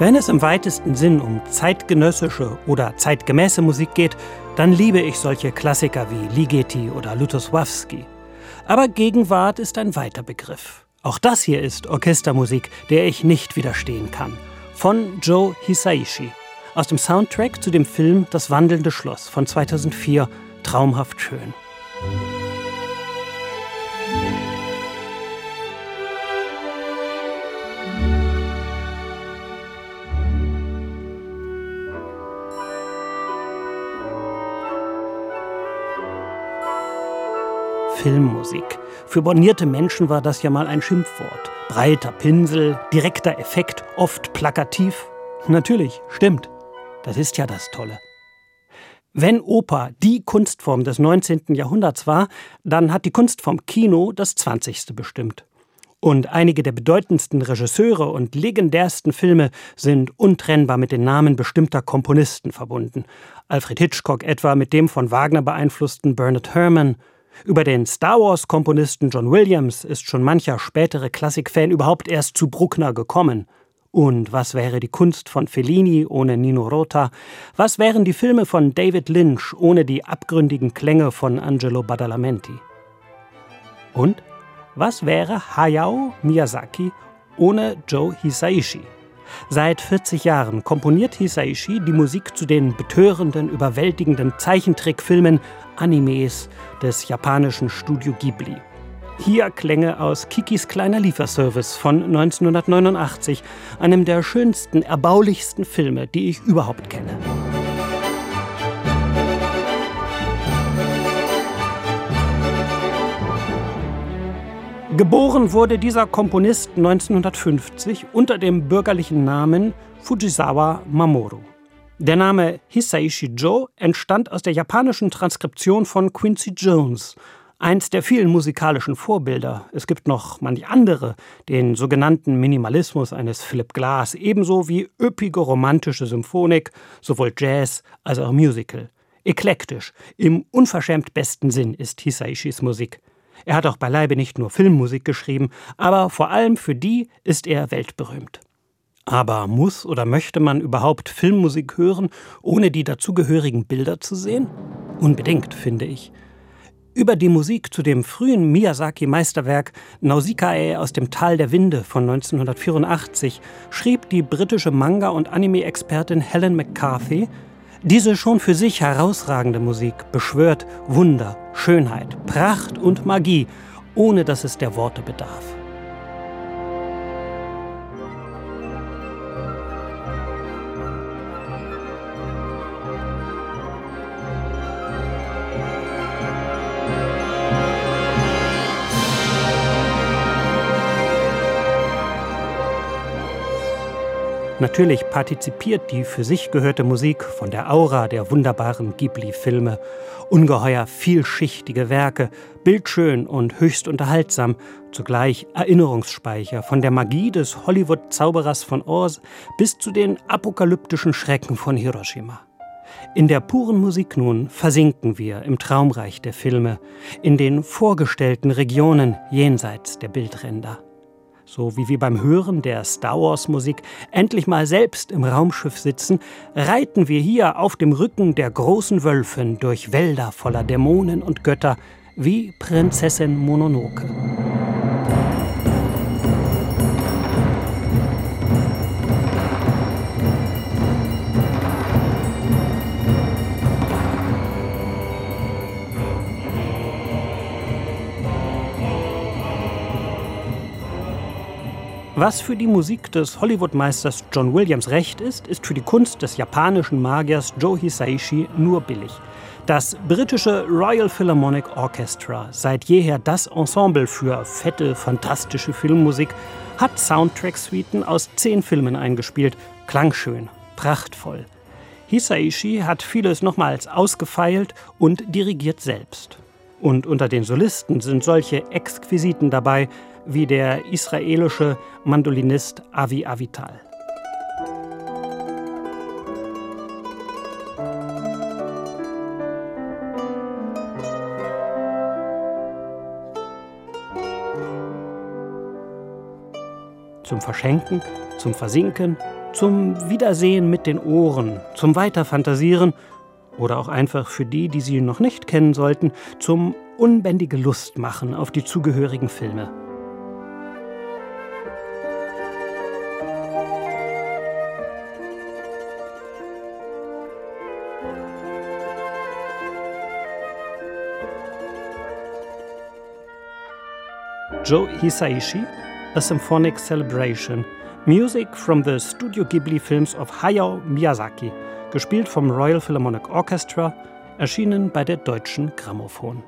Wenn es im weitesten Sinn um zeitgenössische oder zeitgemäße Musik geht, dann liebe ich solche Klassiker wie Ligeti oder Lutosławski. Aber Gegenwart ist ein weiter Begriff. Auch das hier ist Orchestermusik, der ich nicht widerstehen kann. Von Joe Hisaishi. Aus dem Soundtrack zu dem Film Das wandelnde Schloss von 2004. Traumhaft schön. Filmmusik. Für bornierte Menschen war das ja mal ein Schimpfwort. Breiter Pinsel, direkter Effekt, oft plakativ. Natürlich, stimmt. Das ist ja das Tolle. Wenn Oper die Kunstform des 19. Jahrhunderts war, dann hat die Kunst vom Kino das 20. bestimmt. Und einige der bedeutendsten Regisseure und legendärsten Filme sind untrennbar mit den Namen bestimmter Komponisten verbunden. Alfred Hitchcock etwa mit dem von Wagner beeinflussten Bernard Herrmann, über den Star Wars-Komponisten John Williams ist schon mancher spätere Klassikfan überhaupt erst zu Bruckner gekommen. Und was wäre die Kunst von Fellini ohne Nino Rota? Was wären die Filme von David Lynch ohne die abgründigen Klänge von Angelo Badalamenti? Und was wäre Hayao Miyazaki ohne Joe Hisaishi? Seit 40 Jahren komponiert Hisaishi die Musik zu den betörenden, überwältigenden Zeichentrickfilmen, Animes des japanischen Studio Ghibli. Hier Klänge aus Kikis kleiner Lieferservice von 1989, einem der schönsten, erbaulichsten Filme, die ich überhaupt kenne. Geboren wurde dieser Komponist 1950 unter dem bürgerlichen Namen Fujisawa Mamoru. Der Name Hisaishi Joe entstand aus der japanischen Transkription von Quincy Jones, eins der vielen musikalischen Vorbilder. Es gibt noch manch andere, den sogenannten Minimalismus eines Philip Glass, ebenso wie üppige romantische Symphonik, sowohl Jazz als auch Musical. Eklektisch, im unverschämt besten Sinn ist Hisaishis Musik. Er hat auch beileibe nicht nur Filmmusik geschrieben, aber vor allem für die ist er weltberühmt. Aber muss oder möchte man überhaupt Filmmusik hören, ohne die dazugehörigen Bilder zu sehen? Unbedingt, finde ich. Über die Musik zu dem frühen Miyazaki-Meisterwerk Nausicaa aus dem Tal der Winde von 1984 schrieb die britische Manga- und Anime-Expertin Helen McCarthy, diese schon für sich herausragende Musik beschwört Wunder, Schönheit, Pracht und Magie, ohne dass es der Worte bedarf. Natürlich partizipiert die für sich gehörte Musik von der Aura der wunderbaren Ghibli-Filme. Ungeheuer vielschichtige Werke, bildschön und höchst unterhaltsam, zugleich Erinnerungsspeicher von der Magie des Hollywood-Zauberers von Oz bis zu den apokalyptischen Schrecken von Hiroshima. In der puren Musik nun versinken wir im Traumreich der Filme, in den vorgestellten Regionen jenseits der Bildränder so wie wir beim Hören der Star Wars Musik endlich mal selbst im Raumschiff sitzen, reiten wir hier auf dem Rücken der großen Wölfen durch Wälder voller Dämonen und Götter wie Prinzessin Mononoke. Was für die Musik des Hollywood-Meisters John Williams recht ist, ist für die Kunst des japanischen Magiers Joe Hisaishi nur billig. Das britische Royal Philharmonic Orchestra, seit jeher das Ensemble für fette, fantastische Filmmusik, hat Soundtrack-Suiten aus zehn Filmen eingespielt. Klangschön, prachtvoll. Hisaishi hat vieles nochmals ausgefeilt und dirigiert selbst. Und unter den Solisten sind solche Exquisiten dabei wie der israelische Mandolinist Avi Avital. Zum Verschenken, zum Versinken, zum Wiedersehen mit den Ohren, zum Weiterfantasieren oder auch einfach für die, die sie noch nicht kennen sollten, zum unbändige Lust machen auf die zugehörigen Filme. Joe Hisaishi, A Symphonic Celebration, Music from the Studio Ghibli Films of Hayao Miyazaki, gespielt vom Royal Philharmonic Orchestra, erschienen bei der Deutschen Grammophon.